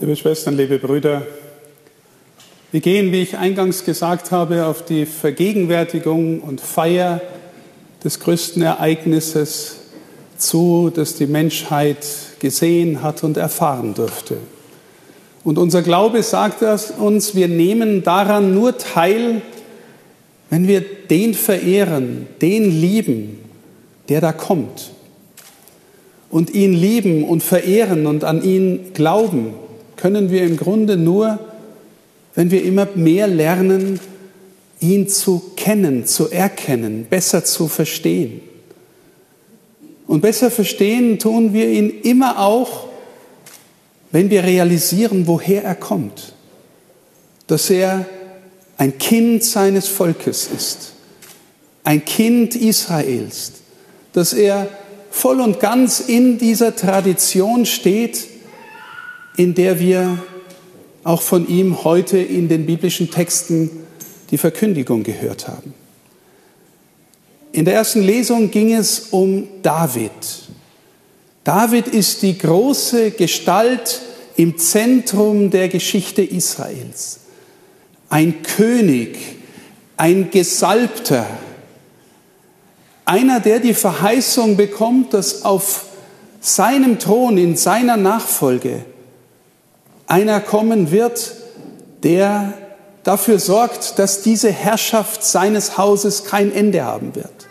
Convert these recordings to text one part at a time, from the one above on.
Liebe Schwestern, liebe Brüder, wir gehen, wie ich eingangs gesagt habe, auf die Vergegenwärtigung und Feier des größten Ereignisses zu, das die Menschheit gesehen hat und erfahren durfte. Und unser Glaube sagt uns, wir nehmen daran nur teil, wenn wir den verehren, den lieben, der da kommt. Und ihn lieben und verehren und an ihn glauben, können wir im Grunde nur, wenn wir immer mehr lernen, ihn zu kennen, zu erkennen, besser zu verstehen. Und besser verstehen tun wir ihn immer auch, wenn wir realisieren, woher er kommt. Dass er ein Kind seines Volkes ist, ein Kind Israels, dass er voll und ganz in dieser Tradition steht, in der wir auch von ihm heute in den biblischen Texten die Verkündigung gehört haben. In der ersten Lesung ging es um David. David ist die große Gestalt im Zentrum der Geschichte Israels. Ein König, ein Gesalbter, einer, der die Verheißung bekommt, dass auf seinem Thron, in seiner Nachfolge, einer kommen wird, der dafür sorgt, dass diese Herrschaft seines Hauses kein Ende haben wird.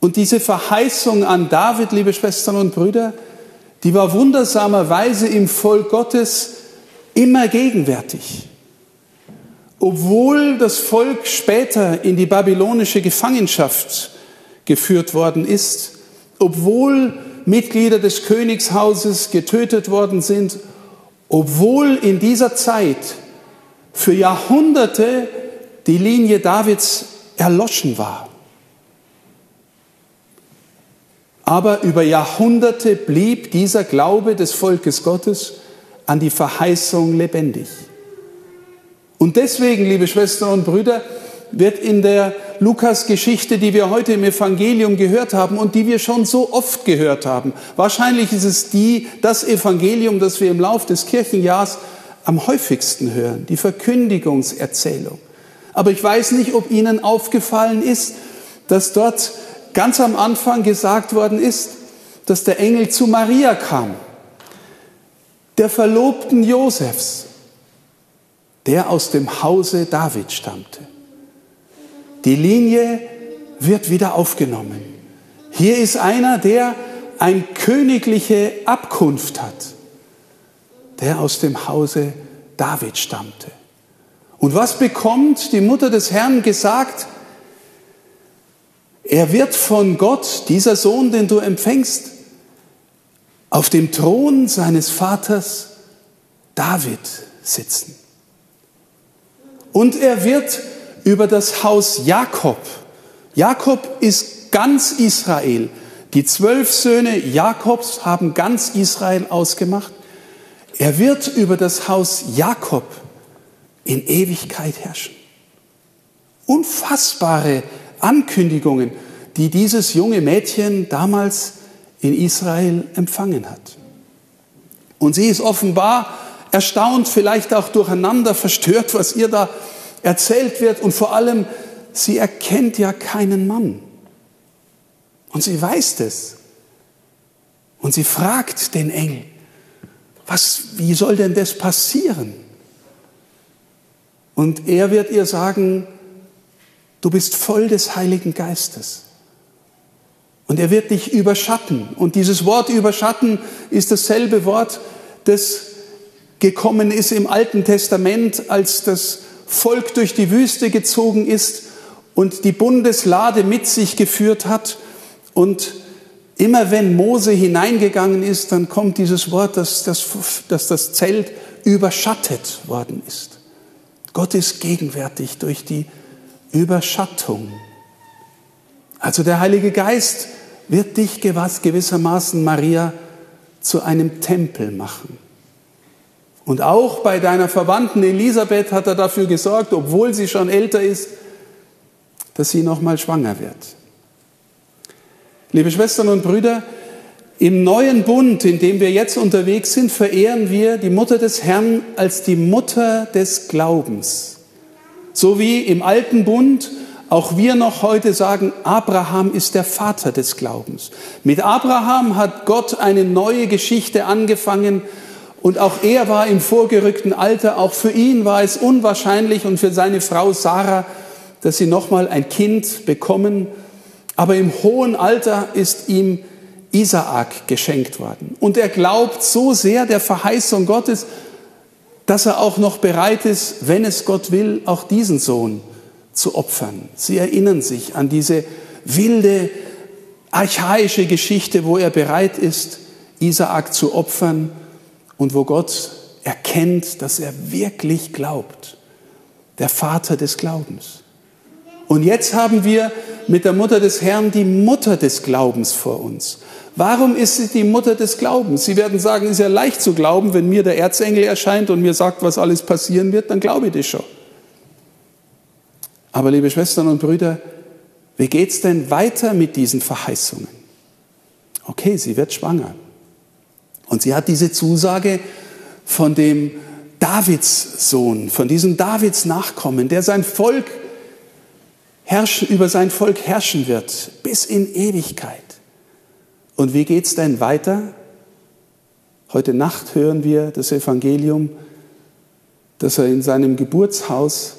Und diese Verheißung an David, liebe Schwestern und Brüder, die war wundersamerweise im Volk Gottes immer gegenwärtig. Obwohl das Volk später in die babylonische Gefangenschaft geführt worden ist, obwohl Mitglieder des Königshauses getötet worden sind, obwohl in dieser Zeit für Jahrhunderte die Linie Davids erloschen war. Aber über Jahrhunderte blieb dieser Glaube des Volkes Gottes an die Verheißung lebendig. Und deswegen, liebe Schwestern und Brüder, wird in der Lukas-Geschichte, die wir heute im Evangelium gehört haben und die wir schon so oft gehört haben, wahrscheinlich ist es die, das Evangelium, das wir im Lauf des Kirchenjahrs am häufigsten hören, die Verkündigungserzählung. Aber ich weiß nicht, ob Ihnen aufgefallen ist, dass dort ganz am Anfang gesagt worden ist, dass der Engel zu Maria kam, der Verlobten Josefs, der aus dem Hause David stammte. Die Linie wird wieder aufgenommen. Hier ist einer, der eine königliche Abkunft hat, der aus dem Hause David stammte. Und was bekommt die Mutter des Herrn gesagt? Er wird von Gott, dieser Sohn, den du empfängst, auf dem Thron seines Vaters David sitzen. Und er wird über das Haus Jakob. Jakob ist ganz Israel. Die zwölf Söhne Jakobs haben ganz Israel ausgemacht. Er wird über das Haus Jakob in Ewigkeit herrschen. Unfassbare Ankündigungen, die dieses junge Mädchen damals in Israel empfangen hat. Und sie ist offenbar erstaunt, vielleicht auch durcheinander verstört, was ihr da erzählt wird. Und vor allem, sie erkennt ja keinen Mann. Und sie weiß es. Und sie fragt den Engel, was, wie soll denn das passieren? Und er wird ihr sagen, du bist voll des Heiligen Geistes. Und er wird dich überschatten. Und dieses Wort überschatten ist dasselbe Wort, das gekommen ist im Alten Testament, als das Volk durch die Wüste gezogen ist und die Bundeslade mit sich geführt hat. Und immer wenn Mose hineingegangen ist, dann kommt dieses Wort, dass das, dass das Zelt überschattet worden ist. Gott ist gegenwärtig durch die Überschattung. Also der Heilige Geist wird dich gewissermaßen, Maria, zu einem Tempel machen. Und auch bei deiner Verwandten Elisabeth hat er dafür gesorgt, obwohl sie schon älter ist, dass sie nochmal schwanger wird. Liebe Schwestern und Brüder, Im neuen Bund, in dem wir jetzt unterwegs sind, verehren wir die Mutter des Herrn als die Mutter des Glaubens. So wie im alten Bund auch wir noch heute sagen, Abraham ist der Vater des Glaubens. Mit Abraham hat Gott eine neue Geschichte angefangen und auch er war im vorgerückten Alter. Auch für ihn war es unwahrscheinlich und für seine Frau Sarah, dass sie nochmal ein Kind bekommen. Aber im hohen Alter ist ihm Isaak geschenkt worden. Und er glaubt so sehr der Verheißung Gottes, dass er auch noch bereit ist, wenn es Gott will, auch diesen Sohn zu opfern. Sie erinnern sich an diese wilde, archaische Geschichte, wo er bereit ist, Isaak zu opfern und wo Gott erkennt, dass er wirklich glaubt. Der Vater des Glaubens. Und jetzt haben wir mit der Mutter des Herrn die Mutter des Glaubens vor uns. Warum ist sie die Mutter des Glaubens? Sie werden sagen, es ist ja leicht zu glauben, wenn mir der Erzengel erscheint und mir sagt, was alles passieren wird, dann glaube ich das schon. Aber liebe Schwestern und Brüder, wie geht es denn weiter mit diesen Verheißungen? Okay, sie wird schwanger. Und sie hat diese Zusage von dem Davidssohn, von diesem Davids Nachkommen, der sein Volk herrschen, über sein Volk herrschen wird bis in Ewigkeit. Und wie geht es denn weiter? Heute Nacht hören wir das Evangelium, dass er in seinem Geburtshaus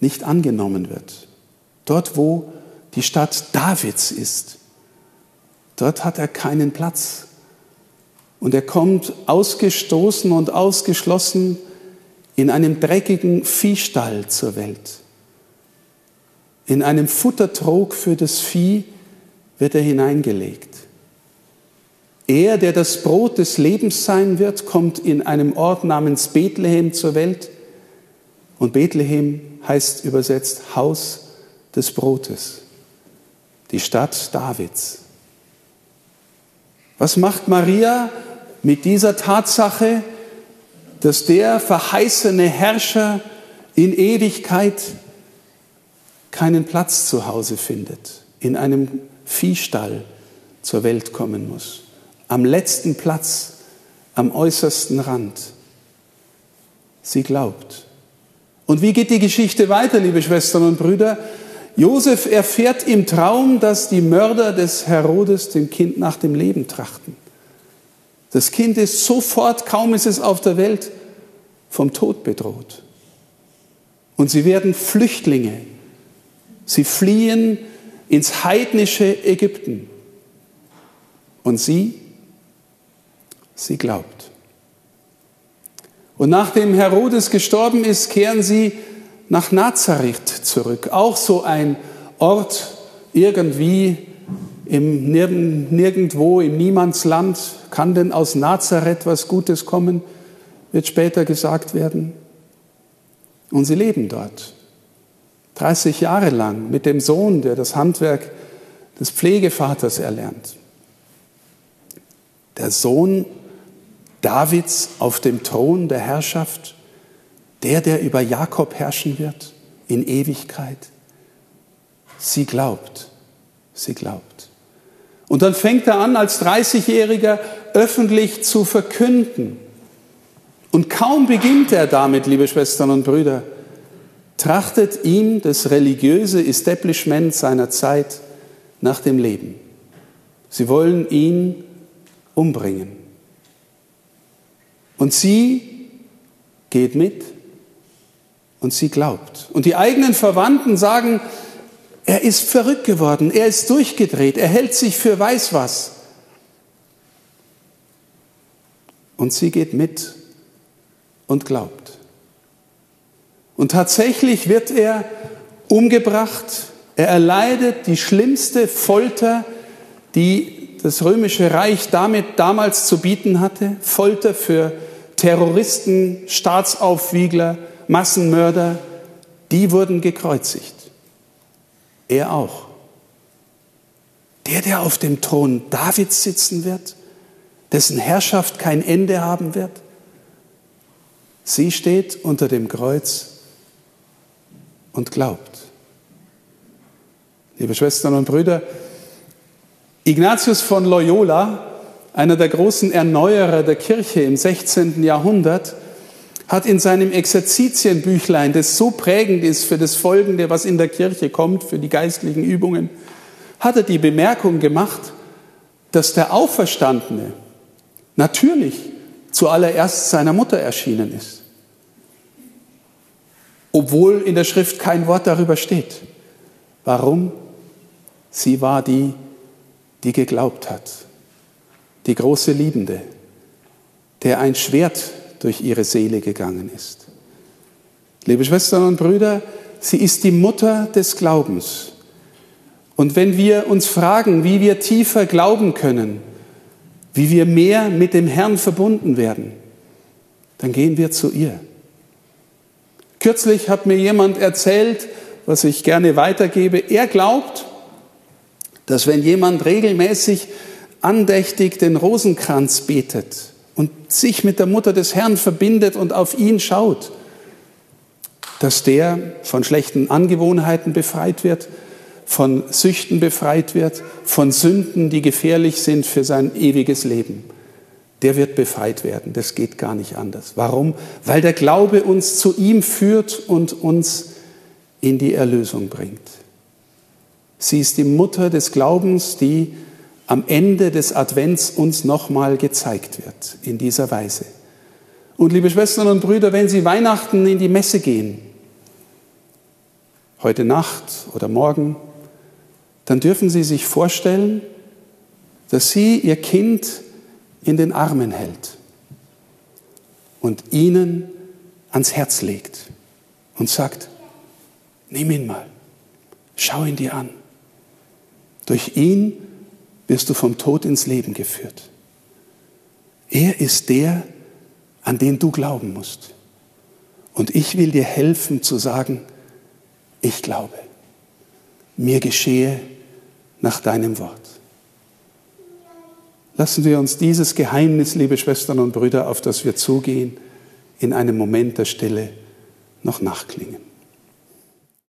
nicht angenommen wird. Dort, wo die Stadt Davids ist, dort hat er keinen Platz. Und er kommt ausgestoßen und ausgeschlossen in einem dreckigen Viehstall zur Welt. In einem Futtertrog für das Vieh wird er hineingelegt. Er, der das Brot des Lebens sein wird, kommt in einem Ort namens Bethlehem zur Welt. Und Bethlehem heißt übersetzt Haus des Brotes, die Stadt Davids. Was macht Maria mit dieser Tatsache, dass der verheißene Herrscher in Ewigkeit keinen Platz zu Hause findet, in einem Viehstall zur Welt kommen muss. Am letzten Platz, am äußersten Rand. Sie glaubt. Und wie geht die Geschichte weiter, liebe Schwestern und Brüder? Josef erfährt im Traum, dass die Mörder des Herodes dem Kind nach dem Leben trachten. Das Kind ist sofort, kaum ist es auf der Welt, vom Tod bedroht. Und sie werden Flüchtlinge. Sie fliehen ins heidnische Ägypten. Und sie, sie glaubt. Und nachdem Herodes gestorben ist, kehren sie nach Nazareth zurück. Auch so ein Ort irgendwie im nirgendwo im Niemandsland. Kann denn aus Nazareth was Gutes kommen? Wird später gesagt werden. Und sie leben dort. 30 Jahre lang mit dem Sohn, der das Handwerk des Pflegevaters erlernt. Der Sohn Davids auf dem Thron der Herrschaft, der, der über Jakob herrschen wird in Ewigkeit. Sie glaubt, sie glaubt. Und dann fängt er an, als 30-Jähriger öffentlich zu verkünden. Und kaum beginnt er damit, liebe Schwestern und Brüder, trachtet ihm das religiöse Establishment seiner Zeit nach dem Leben. Sie wollen ihn umbringen. Und sie geht mit und sie glaubt. Und die eigenen Verwandten sagen, er ist verrückt geworden, er ist durchgedreht, er hält sich für weiß was. Und sie geht mit und glaubt. Und tatsächlich wird er umgebracht. Er erleidet die schlimmste Folter, die das römische Reich damit damals zu bieten hatte. Folter für Terroristen, Staatsaufwiegler, Massenmörder. Die wurden gekreuzigt. Er auch. Der, der auf dem Thron Davids sitzen wird, dessen Herrschaft kein Ende haben wird. Sie steht unter dem Kreuz und glaubt. Liebe Schwestern und Brüder, Ignatius von Loyola, einer der großen Erneuerer der Kirche im 16. Jahrhundert, hat in seinem Exerzitienbüchlein, das so prägend ist für das Folgende, was in der Kirche kommt, für die geistlichen Übungen, hat er die Bemerkung gemacht, dass der Auferstandene natürlich zuallererst seiner Mutter erschienen ist, obwohl in der Schrift kein Wort darüber steht. Warum? Sie war die, die geglaubt hat, die große Liebende, der ein Schwert durch ihre Seele gegangen ist. Liebe Schwestern und Brüder, sie ist die Mutter des Glaubens. Und wenn wir uns fragen, wie wir tiefer glauben können, wie wir mehr mit dem Herrn verbunden werden, dann gehen wir zu ihr. Kürzlich hat mir jemand erzählt, was ich gerne weitergebe, er glaubt, dass wenn jemand regelmäßig andächtig den Rosenkranz betet und sich mit der Mutter des Herrn verbindet und auf ihn schaut, dass der von schlechten Angewohnheiten befreit wird, von Süchten befreit wird, von Sünden, die gefährlich sind für sein ewiges Leben. Der wird befreit werden. Das geht gar nicht anders. Warum? Weil der Glaube uns zu ihm führt und uns in die Erlösung bringt. Sie ist die Mutter des Glaubens, die am Ende des Advents uns nochmal gezeigt wird, in dieser Weise. Und liebe Schwestern und Brüder, wenn Sie Weihnachten in die Messe gehen, heute Nacht oder morgen, dann dürfen Sie sich vorstellen, dass sie Ihr Kind in den Armen hält und Ihnen ans Herz legt und sagt, nimm ihn mal, schau ihn dir an. Durch ihn wirst du vom Tod ins Leben geführt. Er ist der, an den du glauben musst. Und ich will dir helfen zu sagen, ich glaube, mir geschehe nach deinem Wort. Lassen wir uns dieses Geheimnis, liebe Schwestern und Brüder, auf das wir zugehen, in einem Moment der Stille noch nachklingen.